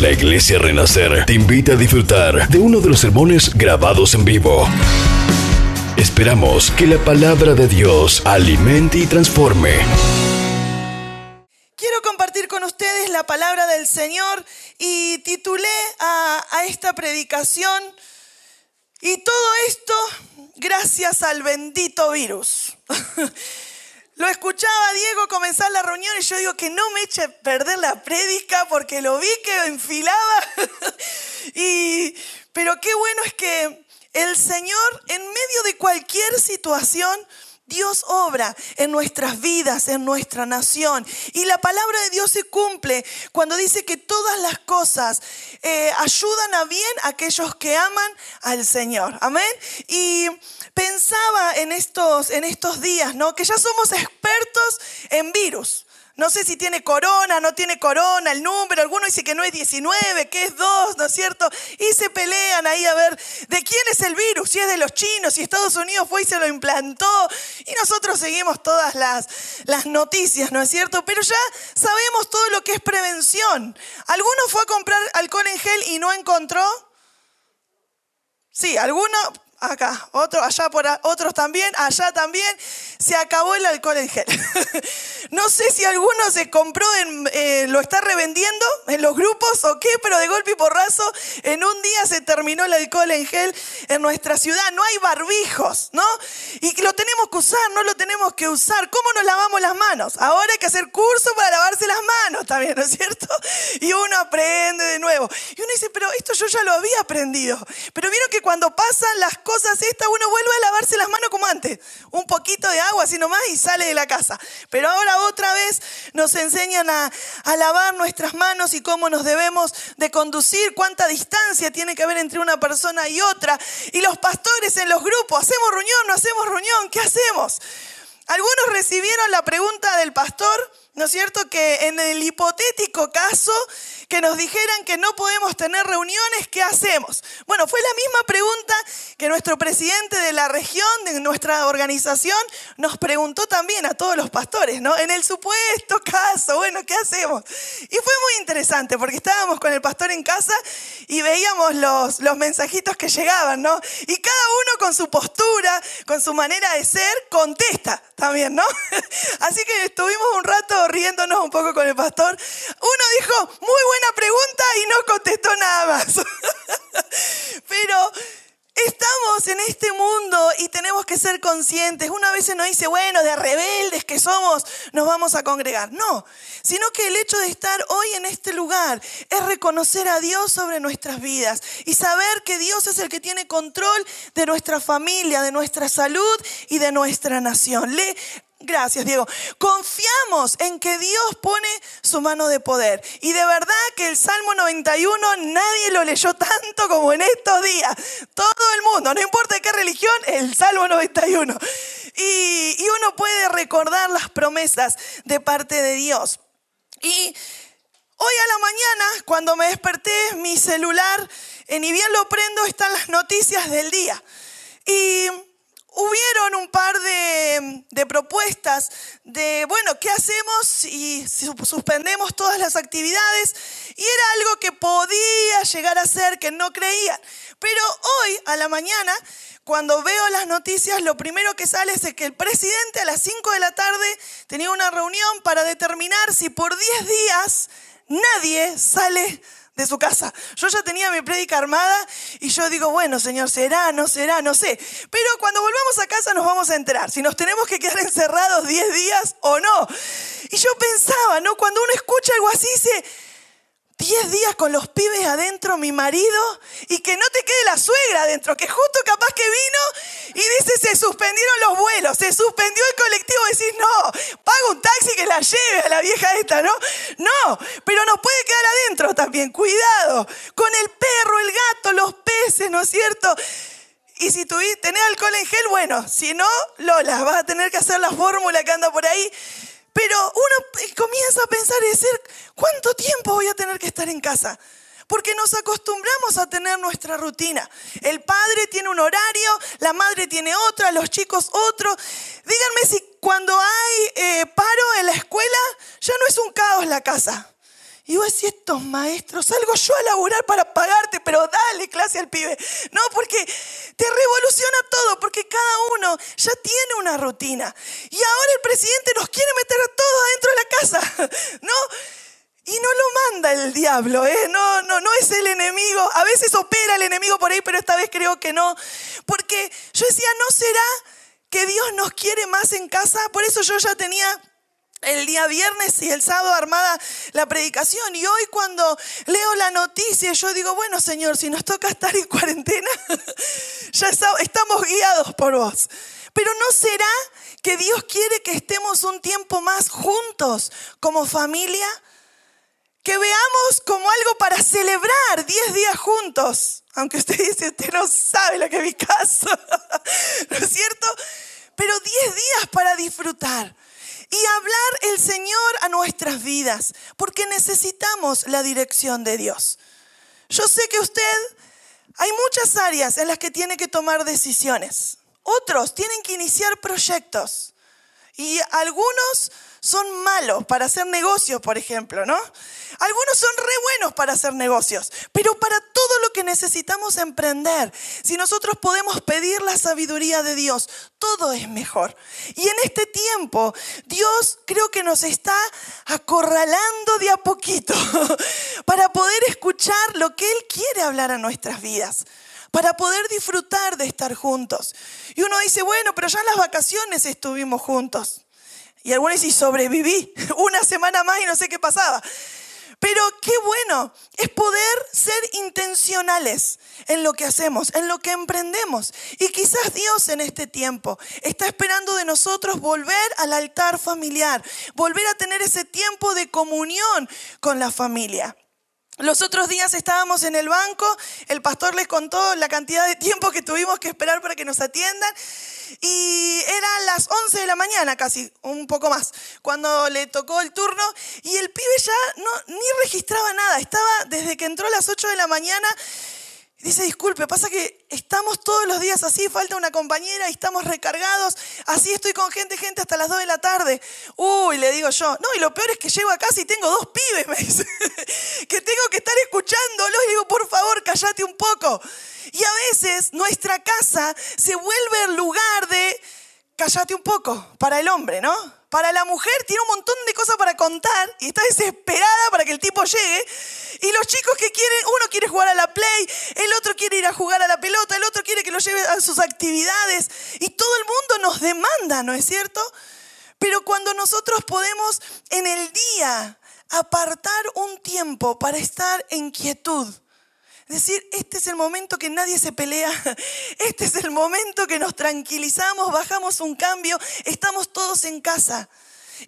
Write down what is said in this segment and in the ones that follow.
La Iglesia Renacer te invita a disfrutar de uno de los sermones grabados en vivo. Esperamos que la palabra de Dios alimente y transforme. Quiero compartir con ustedes la palabra del Señor y titulé a, esta predicación y todo esto gracias al bendito virus. Lo escuchaba Diego comenzar la reunión y yo digo que no me eche a perder la prédica porque lo vi que enfilaba. y, pero qué bueno es que el Señor en medio de cualquier situación Dios obra en nuestras vidas, en nuestra nación. Y la palabra de Dios se cumple cuando dice que todas las cosas eh, ayudan a bien a aquellos que aman al Señor. Amén. Y pensaba en estos, en estos días, ¿no? Que ya somos expertos en virus. No sé si tiene corona, no tiene corona, el número, alguno dice que no es 19, que es 2, ¿no es cierto? Y se pelean ahí a ver de quién es el virus, si es de los chinos, si Estados Unidos fue y se lo implantó. Y nosotros seguimos todas las, las noticias, ¿no es cierto? Pero ya sabemos todo lo que es prevención. ¿Alguno fue a comprar alcohol en gel y no encontró? Sí, alguno, acá, otro, allá por otros también, allá también, se acabó el alcohol en gel. no sé si alguno se compró, en, eh, lo está revendiendo en los grupos o qué, pero de golpe y porrazo, en un día se terminó el alcohol en gel en nuestra ciudad. No hay barbijos, ¿no? Y lo tenemos que usar, no lo tenemos que usar. ¿Cómo nos lavamos las manos? Ahora hay que hacer curso para lavarse las manos también, ¿no es cierto? Y uno aprende de nuevo. Y uno dice, pero esto yo ya lo había aprendido. Pero vieron que cuando pasan las cosas estas, uno vuelve a lavarse las manos como antes. Un poquito de agua así nomás y sale de la casa. Pero ahora otra vez nos enseñan a, a lavar nuestras manos y cómo nos debemos de conducir, cuánta distancia tiene que haber entre una persona y otra. Y los pastores en los grupos, ¿hacemos reunión? ¿No hacemos reunión? ¿Qué hacemos? Algunos recibieron la pregunta del pastor, ¿no es cierto? Que en el hipotético caso que nos dijeran que no podemos tener reuniones, ¿qué hacemos? Bueno, fue la misma pregunta que nuestro presidente de la región, de nuestra organización, nos preguntó también a todos los pastores, ¿no? En el supuesto caso, bueno, ¿qué hacemos? Y fue muy interesante porque estábamos con el pastor en casa y veíamos los, los mensajitos que llegaban, ¿no? Y cada uno con su postura, con su manera de ser, contesta también, ¿no? Así que estuvimos un rato riéndonos un poco con el pastor. Uno dijo, muy buena pregunta y no contestó nada más. Pero estamos en este mundo y tenemos que ser conscientes. Una vez nos dice, bueno, de rebeldes que somos, nos vamos a congregar. No, sino que el hecho de estar hoy en este lugar es reconocer a Dios sobre nuestras vidas y saber que Dios es el que tiene control de nuestra familia, de nuestra salud y de nuestra nación. Le Gracias, Diego. Confiamos en que Dios pone su mano de poder. Y de verdad que el Salmo 91 nadie lo leyó tanto como en estos días. Todo el mundo, no importa qué religión, el Salmo 91. Y, y uno puede recordar las promesas de parte de Dios. Y hoy a la mañana, cuando me desperté, mi celular, ni bien lo prendo, están las noticias del día. Y hubieron un par de, propuestas de, bueno, ¿qué hacemos si suspendemos todas las actividades? Y era algo que podía llegar a ser que no creían. Pero hoy, a la mañana, cuando veo las noticias, lo primero que sale es que el presidente a las 5 de la tarde tenía una reunión para determinar si por 10 días nadie sale de su casa. Yo ya tenía mi prédica armada y yo digo, bueno, Señor, será, no será, no sé. Pero cuando volvamos a casa nos vamos a enterar si nos tenemos que quedar encerrados 10 días o no. Y yo pensaba, ¿no? Cuando uno escucha algo así, dice, 10 días con los pibes adentro, mi marido, y que no te quede la suegra adentro, que justo capaz que vino y dice, se suspendieron los vuelos, se suspendió el colectivo, decís, no, que la lleve a la vieja esta, ¿no? No, pero nos puede quedar adentro también, cuidado, con el perro, el gato, los peces, ¿no es cierto? Y si tenés alcohol en gel, bueno, si no, Lola, vas a tener que hacer la fórmula que anda por ahí. Pero uno comienza a pensar y decir, ¿cuánto tiempo voy a tener que estar en casa? Porque nos acostumbramos a tener nuestra rutina. El padre tiene un horario, la madre tiene otra, los chicos otro. Díganme si cuando hay eh, paro en la escuela ya no es un caos la casa. Y vos decís, estos maestros, salgo yo a laburar para pagarte, pero dale clase al pibe. No, porque te revoluciona todo, porque cada uno ya tiene una rutina. Y ahora el presidente nos quiere meter a todos adentro de la casa, ¿no? Y no lo manda el diablo, ¿eh? No, no, no es el enemigo. A veces opera el enemigo por ahí, pero esta vez creo que no. Porque yo decía, ¿no será que Dios nos quiere más en casa? Por eso yo ya tenía el día viernes y el sábado armada la predicación. Y hoy cuando leo la noticia, yo digo, bueno Señor, si nos toca estar en cuarentena, ya estamos guiados por vos. Pero ¿no será que Dios quiere que estemos un tiempo más juntos como familia? Que veamos como algo para celebrar 10 días juntos. Aunque usted dice, usted no sabe lo que es mi caso. ¿No es cierto? Pero 10 días para disfrutar y hablar el Señor a nuestras vidas, porque necesitamos la dirección de Dios. Yo sé que usted, hay muchas áreas en las que tiene que tomar decisiones. Otros tienen que iniciar proyectos. Y algunos son malos para hacer negocios, por ejemplo, ¿no? Algunos son re buenos para hacer negocios, pero para todo lo que necesitamos emprender, si nosotros podemos pedir la sabiduría de Dios, todo es mejor. Y en este tiempo, Dios creo que nos está acorralando de a poquito para poder escuchar lo que Él quiere hablar a nuestras vidas para poder disfrutar de estar juntos. Y uno dice, bueno, pero ya en las vacaciones estuvimos juntos. Y algunos dicen, sobreviví una semana más y no sé qué pasaba. Pero qué bueno es poder ser intencionales en lo que hacemos, en lo que emprendemos. Y quizás Dios en este tiempo está esperando de nosotros volver al altar familiar, volver a tener ese tiempo de comunión con la familia. Los otros días estábamos en el banco, el pastor les contó la cantidad de tiempo que tuvimos que esperar para que nos atiendan y eran las 11 de la mañana casi, un poco más, cuando le tocó el turno y el pibe ya no, ni registraba nada, estaba desde que entró a las 8 de la mañana Dice, disculpe, pasa que estamos todos los días así, falta una compañera y estamos recargados, así estoy con gente, gente hasta las 2 de la tarde. Uy, le digo yo, no, y lo peor es que llego a casa y tengo dos pibes, me dice, que tengo que estar escuchándolo y digo, por favor, cállate un poco. Y a veces nuestra casa se vuelve el lugar de, cállate un poco, para el hombre, ¿no? Para la mujer tiene un montón de cosas para contar y está desesperada para que el tipo llegue. Y los chicos que quieren, uno quiere jugar a la play, el otro quiere ir a jugar a la pelota, el otro quiere que lo lleve a sus actividades. Y todo el mundo nos demanda, ¿no es cierto? Pero cuando nosotros podemos en el día apartar un tiempo para estar en quietud, Decir, este es el momento que nadie se pelea, este es el momento que nos tranquilizamos, bajamos un cambio, estamos todos en casa.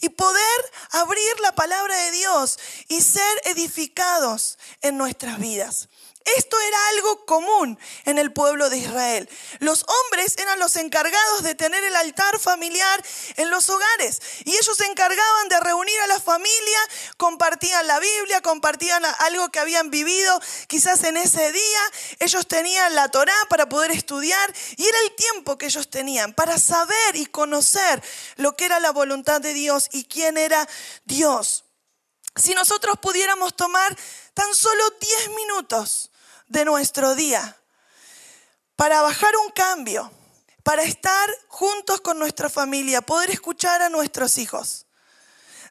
Y poder abrir la palabra de Dios y ser edificados en nuestras vidas. Esto era algo común en el pueblo de Israel. Los hombres eran los encargados de tener el altar familiar en los hogares y ellos se encargaban de reunir a la familia, compartían la Biblia, compartían algo que habían vivido quizás en ese día. Ellos tenían la Torá para poder estudiar y era el tiempo que ellos tenían para saber y conocer lo que era la voluntad de Dios y quién era Dios. Si nosotros pudiéramos tomar tan solo 10 minutos de nuestro día para bajar un cambio, para estar juntos con nuestra familia, poder escuchar a nuestros hijos.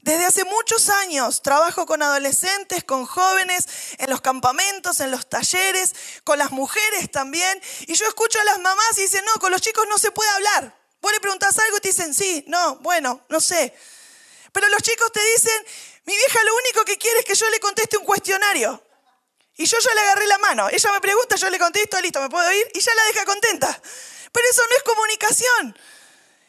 Desde hace muchos años trabajo con adolescentes, con jóvenes, en los campamentos, en los talleres, con las mujeres también. Y yo escucho a las mamás y dicen, no, con los chicos no se puede hablar. Vos le preguntás algo y te dicen, sí, no, bueno, no sé. Pero los chicos te dicen, mi vieja lo único que quiere es que yo le conteste un cuestionario. Y yo ya le agarré la mano. Ella me pregunta, yo le contesto, listo, ¿me puedo ir? Y ya la deja contenta. Pero eso no es comunicación.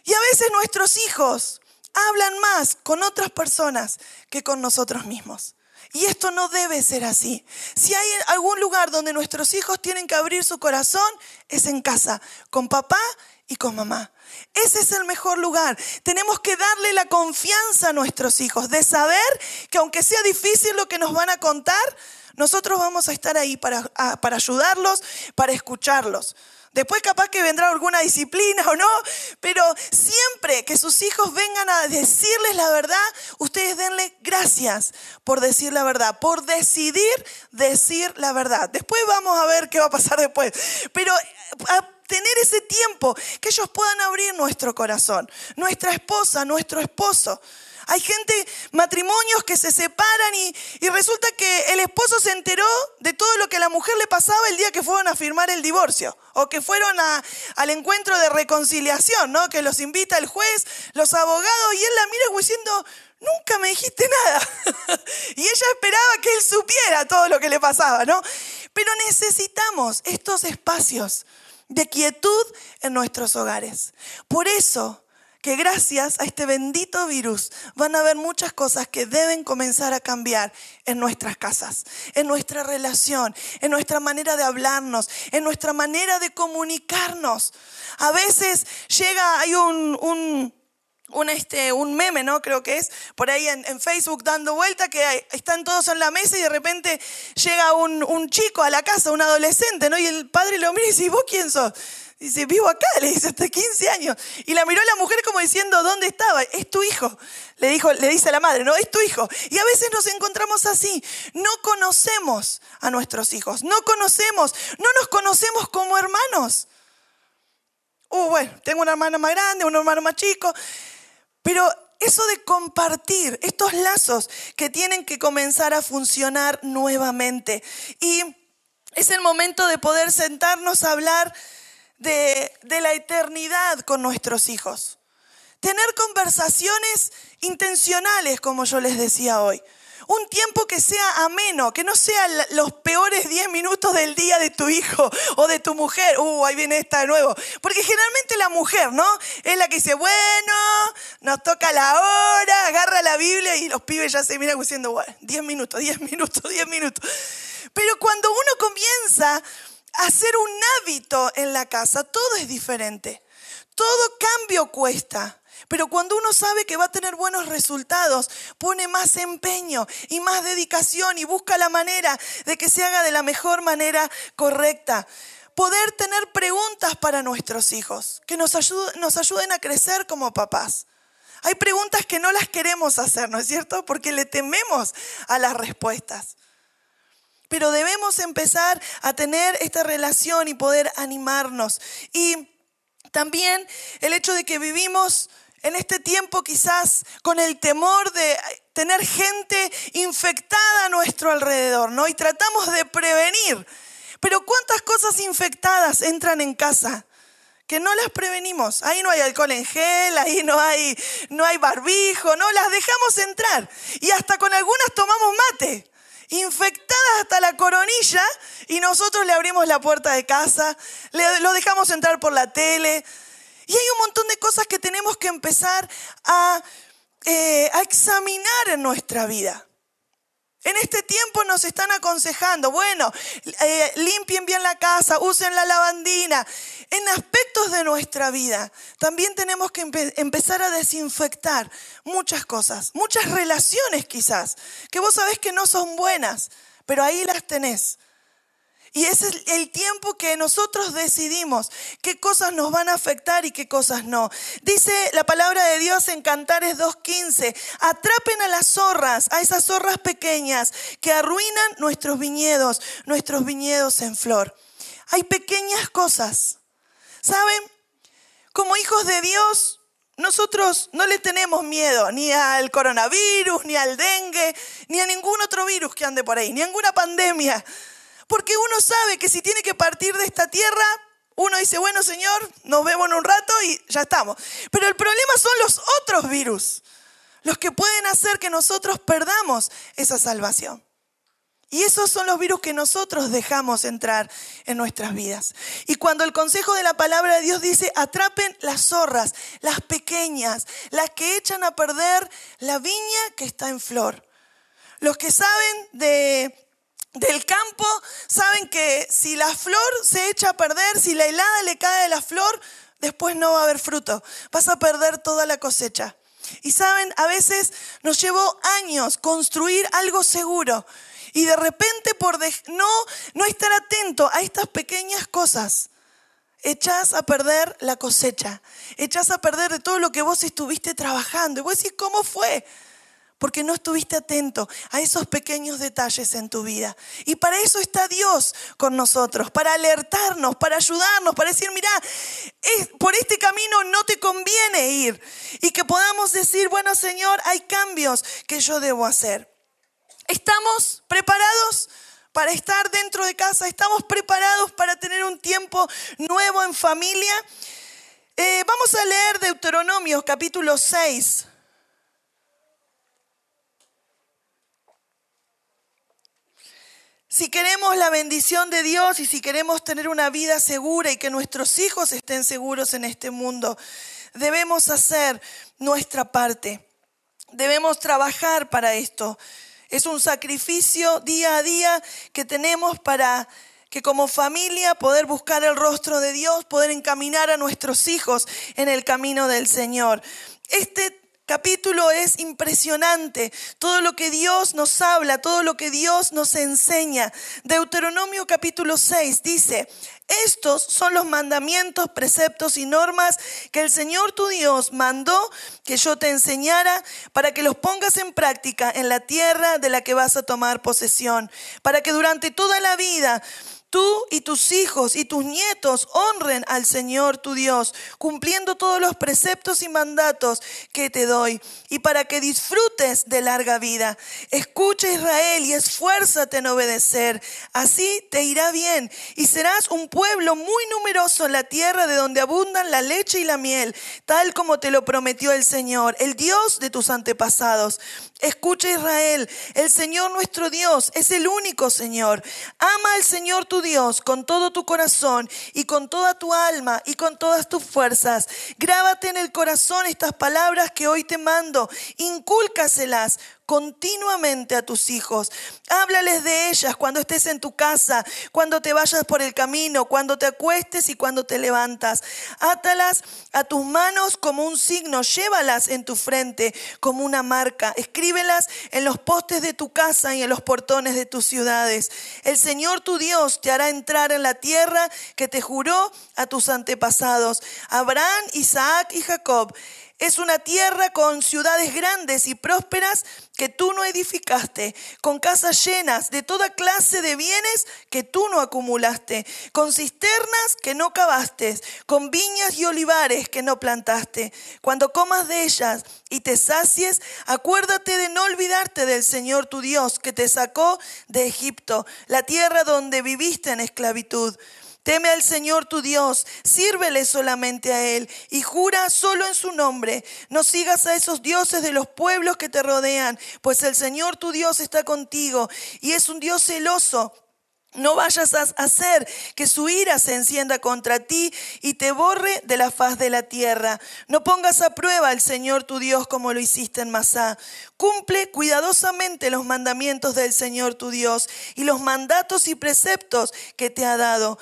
Y a veces nuestros hijos hablan más con otras personas que con nosotros mismos. Y esto no debe ser así. Si hay algún lugar donde nuestros hijos tienen que abrir su corazón, es en casa, con papá y con mamá. Ese es el mejor lugar. Tenemos que darle la confianza a nuestros hijos de saber que aunque sea difícil lo que nos van a contar, nosotros vamos a estar ahí para, para ayudarlos, para escucharlos. Después capaz que vendrá alguna disciplina o no, pero siempre que sus hijos vengan a decirles la verdad, ustedes denle gracias por decir la verdad, por decidir decir la verdad. Después vamos a ver qué va a pasar después. Pero a tener ese tiempo que ellos puedan abrir nuestro corazón, nuestra esposa, nuestro esposo. Hay gente, matrimonios que se separan y, resulta que el esposo se enteró de todo lo que a la mujer le pasaba el día que fueron a firmar el divorcio o que fueron al encuentro de reconciliación, ¿no? Que los invita el juez, los abogados y él la mira diciendo, nunca me dijiste nada. y ella esperaba que él supiera todo lo que le pasaba, ¿no? Pero necesitamos estos espacios de quietud en nuestros hogares. Por eso que gracias a este bendito virus van a haber muchas cosas que deben comenzar a cambiar en nuestras casas, en nuestra relación, en nuestra manera de hablarnos, en nuestra manera de comunicarnos. A veces llega, hay un, un, este, un meme, ¿no? Creo que es, por ahí en, Facebook dando vuelta, que están todos en la mesa y de repente llega un, chico a la casa, un adolescente, ¿no? Y el padre lo mira y dice, ¿y vos quién sos? Dice, vivo acá, le dice, hasta 15 años. Y la miró a la mujer como diciendo, ¿dónde estaba? Es tu hijo. Le, dijo, le dice a la madre, no, es tu hijo. Y a veces nos encontramos así. No conocemos a nuestros hijos. No conocemos, no nos conocemos como hermanos. Uh, bueno, tengo una hermana más grande, un hermano más chico. Pero eso de compartir, estos lazos que tienen que comenzar a funcionar nuevamente. Y es el momento de poder sentarnos a hablar de, la eternidad con nuestros hijos. Tener conversaciones intencionales, como yo les decía hoy. Un tiempo que sea ameno, que no sean los peores 10 minutos del día de tu hijo o de tu mujer. Uh, ahí viene esta de nuevo. Porque generalmente la mujer, ¿no? Es la que dice, bueno, nos toca la hora, agarra la Biblia y los pibes ya se miran diciendo, bueno, 10 minutos, 10 minutos, 10 minutos. Pero cuando uno comienza hacer un hábito en la casa, todo es diferente. Todo cambio cuesta. Pero cuando uno sabe que va a tener buenos resultados, pone más empeño y más dedicación y busca la manera de que se haga de la mejor manera correcta. Poder tener preguntas para nuestros hijos que nos ayuden, a crecer como papás. Hay preguntas que no las queremos hacer, ¿no es cierto? Porque le tememos a las respuestas. Pero debemos empezar a tener esta relación y poder animarnos. Y también el hecho de que vivimos en este tiempo quizás con el temor de tener gente infectada a nuestro alrededor, ¿no? Y tratamos de prevenir. Pero ¿cuántas cosas infectadas entran en casa? Que no las prevenimos. Ahí no hay alcohol en gel, ahí no hay, no hay barbijo, no las dejamos entrar. Y hasta con algunas tomamos mate infectadas hasta la coronilla y nosotros le abrimos la puerta de casa, lo dejamos entrar por la tele. Y hay un montón de cosas que tenemos que empezar a, eh, a examinar en nuestra vida. En este tiempo nos están aconsejando, bueno, eh, limpien bien la casa, usen la lavandina. En aspectos de nuestra vida también tenemos que empezar a desinfectar muchas cosas, muchas relaciones quizás, que vos sabés que no son buenas, pero ahí las tenés. Y ese es el tiempo que nosotros decidimos qué cosas nos van a afectar y qué cosas no. Dice la palabra de Dios en Cantares 2.15, atrapen a las zorras, a esas zorras pequeñas que arruinan nuestros viñedos, nuestros viñedos en flor. Hay pequeñas cosas. ¿Saben? Como hijos de Dios, nosotros no le tenemos miedo ni al coronavirus, ni al dengue, ni a ningún otro virus que ande por ahí, ni a ninguna pandemia. Porque uno sabe que si tiene que partir de esta tierra, uno dice, bueno Señor, nos vemos en un rato y ya estamos. Pero el problema son los otros virus, los que pueden hacer que nosotros perdamos esa salvación. Y esos son los virus que nosotros dejamos entrar en nuestras vidas. Y cuando el consejo de la palabra de Dios dice, atrapen las zorras, las pequeñas, las que echan a perder la viña que está en flor. Los que saben de del campo saben que si la flor se echa a perder, si la helada le cae de la flor, después no va a haber fruto. Vas a perder toda la cosecha. Y saben, a veces nos llevó años construir algo seguro. Y de repente por no, no estar atento a estas pequeñas cosas, echás a perder la cosecha, echás a perder de todo lo que vos estuviste trabajando. Y vos decís, ¿cómo fue? Porque no estuviste atento a esos pequeños detalles en tu vida. Y para eso está Dios con nosotros, para alertarnos, para ayudarnos, para decir, mira, por este camino no te conviene ir. Y que podamos decir, bueno Señor, hay cambios que yo debo hacer. ¿Estamos preparados? para estar dentro de casa, estamos preparados para tener un tiempo nuevo en familia. Eh, vamos a leer Deuteronomio capítulo 6. Si queremos la bendición de Dios y si queremos tener una vida segura y que nuestros hijos estén seguros en este mundo, debemos hacer nuestra parte. Debemos trabajar para esto. Es un sacrificio día a día que tenemos para que como familia poder buscar el rostro de Dios, poder encaminar a nuestros hijos en el camino del Señor. Este capítulo es impresionante. Todo lo que Dios nos habla, todo lo que Dios nos enseña. Deuteronomio capítulo 6 dice, estos son los mandamientos, preceptos y normas que el Señor tu Dios mandó que yo te enseñara para que los pongas en práctica en la tierra de la que vas a tomar posesión, para que durante toda la vida tú y tus hijos y tus nietos honren al Señor tu Dios, cumpliendo todos los preceptos y mandatos que te doy, y para que disfrutes de larga vida. Escucha Israel y esfuérzate en obedecer. Así te irá bien y serás un pueblo muy numeroso en la tierra de donde abundan la leche y la miel, tal como te lo prometió el Señor, el Dios de tus antepasados. Escucha Israel, el Señor nuestro Dios es el único Señor. Ama al Señor tu Dios con todo tu corazón y con toda tu alma y con todas tus fuerzas. Grábate en el corazón estas palabras que hoy te mando. Incúlcaselas continuamente a tus hijos. Háblales de ellas cuando estés en tu casa, cuando te vayas por el camino, cuando te acuestes y cuando te levantas. Átalas a tus manos como un signo, llévalas en tu frente como una marca. Escríbelas en los postes de tu casa y en los portones de tus ciudades. El Señor tu Dios te hará entrar en la tierra que te juró a tus antepasados, Abraham, Isaac y Jacob es una tierra con ciudades grandes y prósperas que tú no edificaste, con casas llenas de toda clase de bienes que tú no acumulaste, con cisternas que no cavaste, con viñas y olivares que no plantaste. Cuando comas de ellas y te sacies, acuérdate de no olvidarte del Señor tu Dios que te sacó de Egipto, la tierra donde viviste en esclavitud. Teme al Señor tu Dios, sírvele solamente a Él y jura solo en su nombre. No sigas a esos dioses de los pueblos que te rodean, pues el Señor tu Dios está contigo y es un Dios celoso. No vayas a hacer que su ira se encienda contra ti y te borre de la faz de la tierra. No pongas a prueba al Señor tu Dios como lo hiciste en Masá. Cumple cuidadosamente los mandamientos del Señor tu Dios y los mandatos y preceptos que te ha dado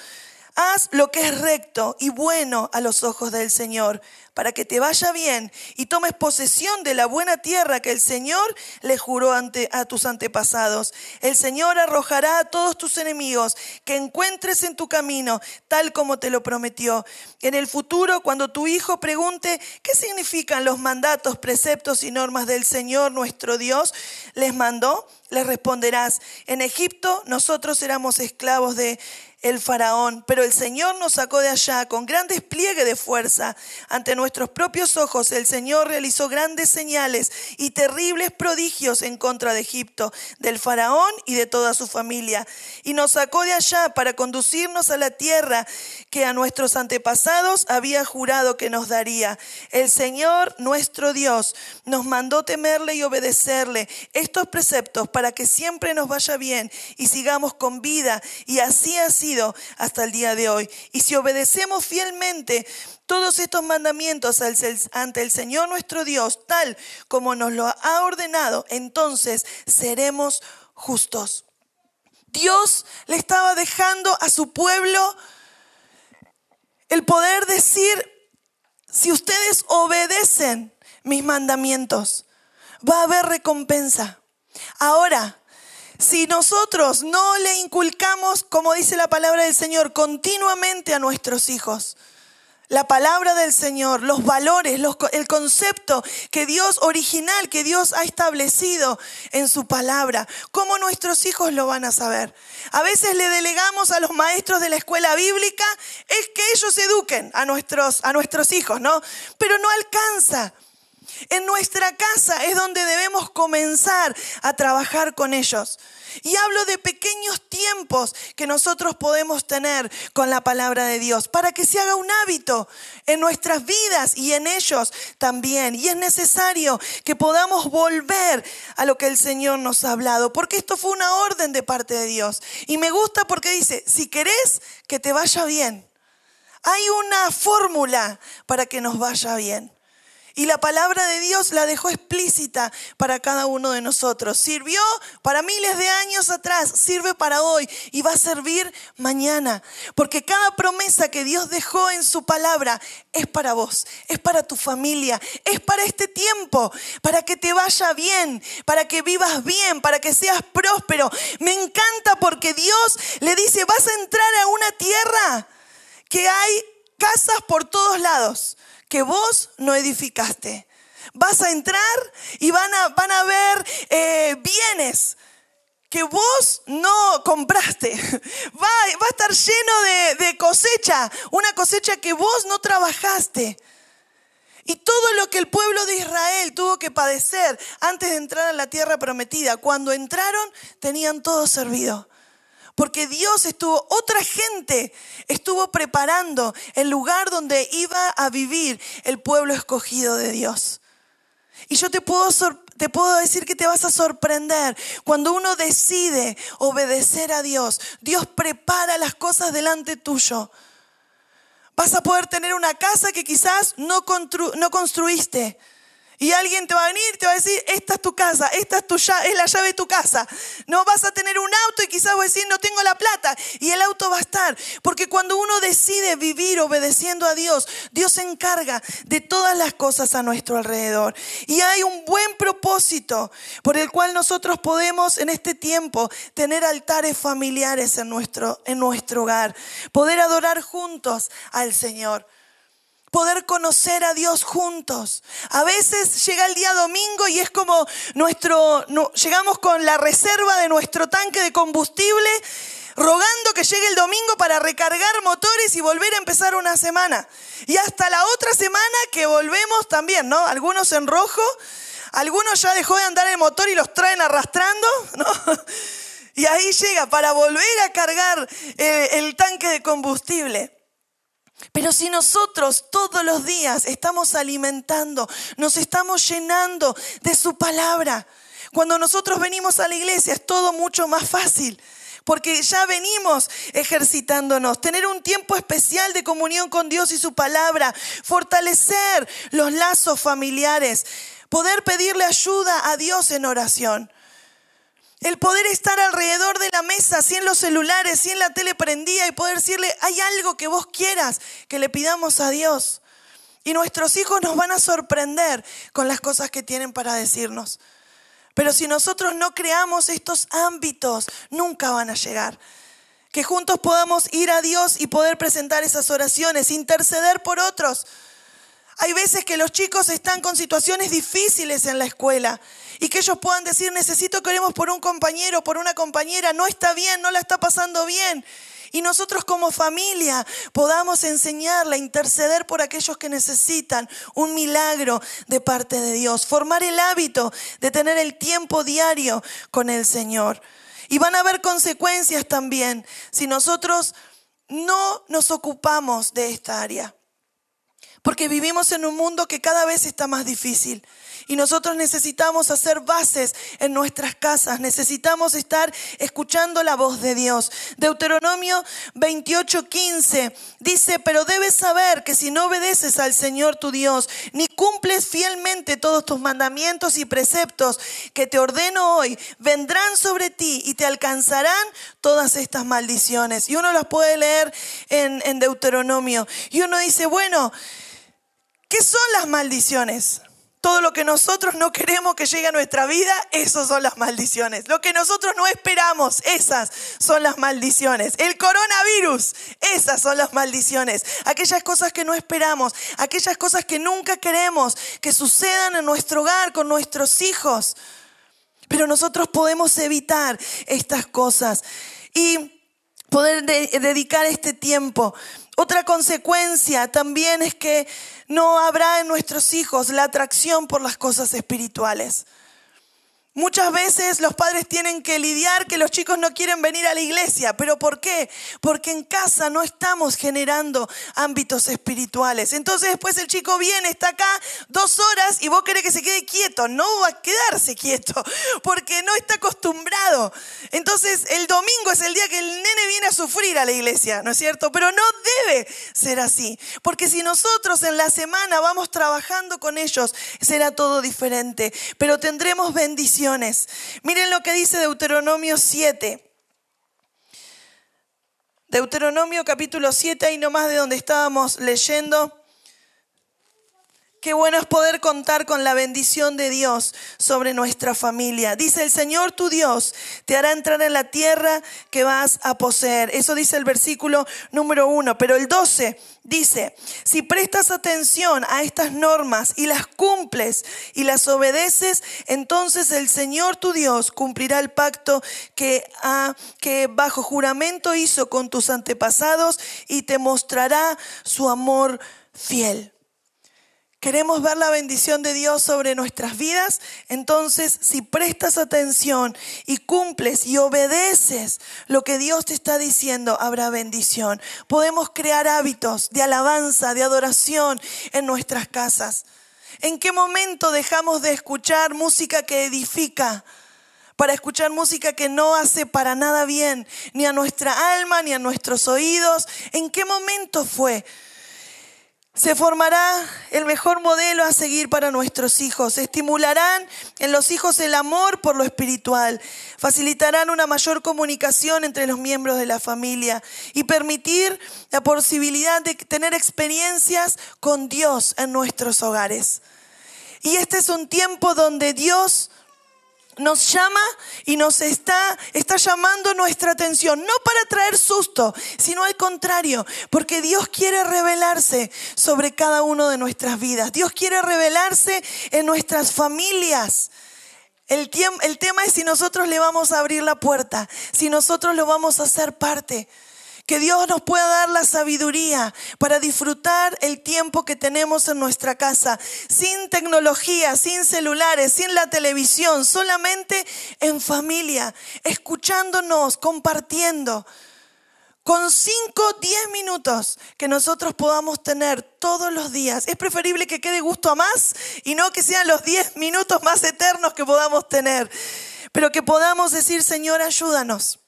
Haz lo que es recto y bueno a los ojos del Señor, para que te vaya bien y tomes posesión de la buena tierra que el Señor le juró ante, a tus antepasados. El Señor arrojará a todos tus enemigos que encuentres en tu camino, tal como te lo prometió. En el futuro, cuando tu hijo pregunte qué significan los mandatos, preceptos y normas del Señor nuestro Dios, les mandó, les responderás, en Egipto nosotros éramos esclavos de el faraón, pero el Señor nos sacó de allá con gran despliegue de fuerza. Ante nuestros propios ojos el Señor realizó grandes señales y terribles prodigios en contra de Egipto, del faraón y de toda su familia. Y nos sacó de allá para conducirnos a la tierra que a nuestros antepasados había jurado que nos daría. El Señor, nuestro Dios, nos mandó temerle y obedecerle estos preceptos para que siempre nos vaya bien y sigamos con vida. Y así así hasta el día de hoy. Y si obedecemos fielmente todos estos mandamientos ante el Señor nuestro Dios, tal como nos lo ha ordenado, entonces seremos justos. Dios le estaba dejando a su pueblo el poder decir, si ustedes obedecen mis mandamientos, va a haber recompensa. Ahora, Si nosotros no le inculcamos, como dice la palabra del Señor, continuamente a nuestros hijos, la palabra del Señor, los valores, el concepto que Dios original, que Dios ha establecido en su palabra. ¿Cómo nuestros hijos lo van a saber? A veces le delegamos a los maestros de la escuela bíblica es que ellos eduquen a nuestros, a nuestros hijos, ¿no? Pero no alcanza. En nuestra casa es donde debemos comenzar a trabajar con ellos. Y hablo de pequeños tiempos que nosotros podemos tener con la palabra de Dios para que se haga un hábito en nuestras vidas y en ellos también. Y es necesario que podamos volver a lo que el Señor nos ha hablado, porque esto fue una orden de parte de Dios. Y me gusta porque dice, si querés que te vaya bien, hay una fórmula para que nos vaya bien. Y la palabra de Dios la dejó explícita para cada uno de nosotros. Sirvió para miles de años atrás, sirve para hoy y va a servir mañana. Porque cada promesa que Dios dejó en su palabra es para vos, es para tu familia, es para este tiempo, para que te vaya bien, para que vivas bien, para que seas próspero. Me encanta porque Dios le dice, vas a entrar a una tierra que hay casas por todos lados que vos no edificaste. Vas a entrar y van a, van a ver eh, bienes que vos no compraste. Va, va a estar lleno de, de cosecha, una cosecha que vos no trabajaste. Y todo lo que el pueblo de Israel tuvo que padecer antes de entrar a la tierra prometida, cuando entraron tenían todo servido. Porque Dios estuvo, otra gente estuvo preparando el lugar donde iba a vivir el pueblo escogido de Dios. Y yo te puedo, te puedo decir que te vas a sorprender. Cuando uno decide obedecer a Dios, Dios prepara las cosas delante tuyo. Vas a poder tener una casa que quizás no, no construiste y alguien te va a venir, te va a decir, esta es tu casa, esta es, tu es la llave de tu casa. No vas a tener un auto y quizás vas a decir, no tengo la plata. Y el auto va a estar. Porque cuando uno decide vivir obedeciendo a Dios, Dios se encarga de todas las cosas a nuestro alrededor. Y hay un buen propósito por el cual nosotros podemos en este tiempo tener altares familiares en nuestro, en nuestro hogar. Poder adorar juntos al Señor poder conocer a Dios juntos. A veces llega el día domingo y es como nuestro, llegamos con la reserva de nuestro tanque de combustible, rogando que llegue el domingo para recargar motores y volver a empezar una semana. Y hasta la otra semana que volvemos también, ¿no? Algunos en rojo, algunos ya dejó de andar el motor y los traen arrastrando, ¿no? Y ahí llega para volver a cargar eh, el tanque de combustible. Pero si nosotros todos los días estamos alimentando, nos estamos llenando de su palabra, cuando nosotros venimos a la iglesia es todo mucho más fácil. Porque ya venimos ejercitándonos, tener un tiempo especial de comunión con Dios y su palabra, fortalecer los lazos familiares, poder pedirle ayuda a Dios en oración. El poder estar alrededor de la mesa, sin los celulares, sin la tele prendida y poder decirle, hay algo que vos quieras que le pidamos a Dios. Y nuestros hijos nos van a sorprender con las cosas que tienen para decirnos. Pero si nosotros no creamos estos ámbitos, nunca van a llegar. Que juntos podamos ir a Dios y poder presentar esas oraciones, interceder por otros. Hay veces que los chicos están con situaciones difíciles en la escuela y que ellos puedan decir, necesito que oremos por un compañero, por una compañera, no está bien, no la está pasando bien. Y nosotros como familia podamos enseñarla, interceder por aquellos que necesitan un milagro de parte de Dios, formar el hábito de tener el tiempo diario con el Señor. Y van a haber consecuencias también si nosotros no nos ocupamos de esta área. Porque vivimos en un mundo que cada vez está más difícil. Y nosotros necesitamos hacer bases en nuestras casas. Necesitamos estar escuchando la voz de Dios. Deuteronomio 28:15 dice, pero debes saber que si no obedeces al Señor tu Dios, ni cumples fielmente todos tus mandamientos y preceptos que te ordeno hoy, vendrán sobre ti y te alcanzarán todas estas maldiciones. Y uno las puede leer en, en Deuteronomio. Y uno dice, bueno, ¿qué son las maldiciones? Todo lo que nosotros no queremos que llegue a nuestra vida, esas son las maldiciones. Lo que nosotros no esperamos, esas son las maldiciones. El coronavirus, esas son las maldiciones. Aquellas cosas que no esperamos, aquellas cosas que nunca queremos que sucedan en nuestro hogar, con nuestros hijos. Pero nosotros podemos evitar estas cosas y poder dedicar este tiempo otra consecuencia también es que no habrá en nuestros hijos la atracción por las cosas espirituales. Muchas veces los padres tienen que lidiar que los chicos no quieren venir a la iglesia. ¿Pero por qué? Porque en casa no estamos generando ámbitos espirituales. Entonces después el chico viene, está acá dos horas y vos querés que se quede quieto. No va a quedarse quieto porque no está acostumbrado. Entonces el domingo es el día que el nene viene a sufrir a la iglesia, ¿no es cierto? Pero no debe ser así. Porque si nosotros en la semana vamos trabajando con ellos, será todo diferente. Pero tendremos bendición Miren lo que dice Deuteronomio 7. Deuteronomio capítulo 7, ahí nomás de donde estábamos leyendo. Qué bueno es poder contar con la bendición de Dios sobre nuestra familia. Dice el Señor tu Dios te hará entrar en la tierra que vas a poseer. Eso dice el versículo número uno. Pero el 12 dice, si prestas atención a estas normas y las cumples y las obedeces, entonces el Señor tu Dios cumplirá el pacto que, que bajo juramento hizo con tus antepasados y te mostrará su amor fiel. Queremos ver la bendición de Dios sobre nuestras vidas. Entonces, si prestas atención y cumples y obedeces lo que Dios te está diciendo, habrá bendición. Podemos crear hábitos de alabanza, de adoración en nuestras casas. ¿En qué momento dejamos de escuchar música que edifica? para escuchar música que no hace para nada bien, ni a nuestra alma, ni a nuestros oídos. ¿En qué momento fue? Se formará el mejor modelo a seguir para nuestros hijos. Estimularán en los hijos el amor por lo espiritual. Facilitarán una mayor comunicación entre los miembros de la familia y permitir la posibilidad de tener experiencias con Dios en nuestros hogares. Y este es un tiempo donde Dios nos llama y nos está, está llamando nuestra atención, no para traer susto, sino al contrario, porque Dios quiere revelarse sobre cada uno de nuestras vidas. Dios quiere revelarse en nuestras familias. El, el tema es si nosotros le vamos a abrir la puerta, si nosotros lo vamos a hacer parte. Que Dios nos pueda dar la sabiduría para disfrutar el tiempo que tenemos en nuestra casa, sin tecnología, sin celulares, sin la televisión, solamente en familia, escuchándonos, compartiendo. Con 5, 10 minutos que nosotros podamos tener todos los días. Es preferible que quede gusto a más y no que sean los 10 minutos más eternos que podamos tener. Pero que podamos decir, Señor, ayúdanos.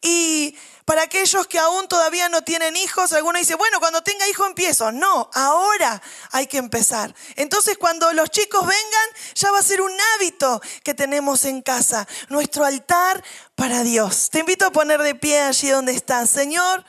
Y para aquellos que aún todavía no tienen hijos, alguno dice, bueno, cuando tenga hijo empiezo. No, ahora hay que empezar. Entonces cuando los chicos vengan, ya va a ser un hábito que tenemos en casa, nuestro altar para Dios. Te invito a poner de pie allí donde estás. Señor.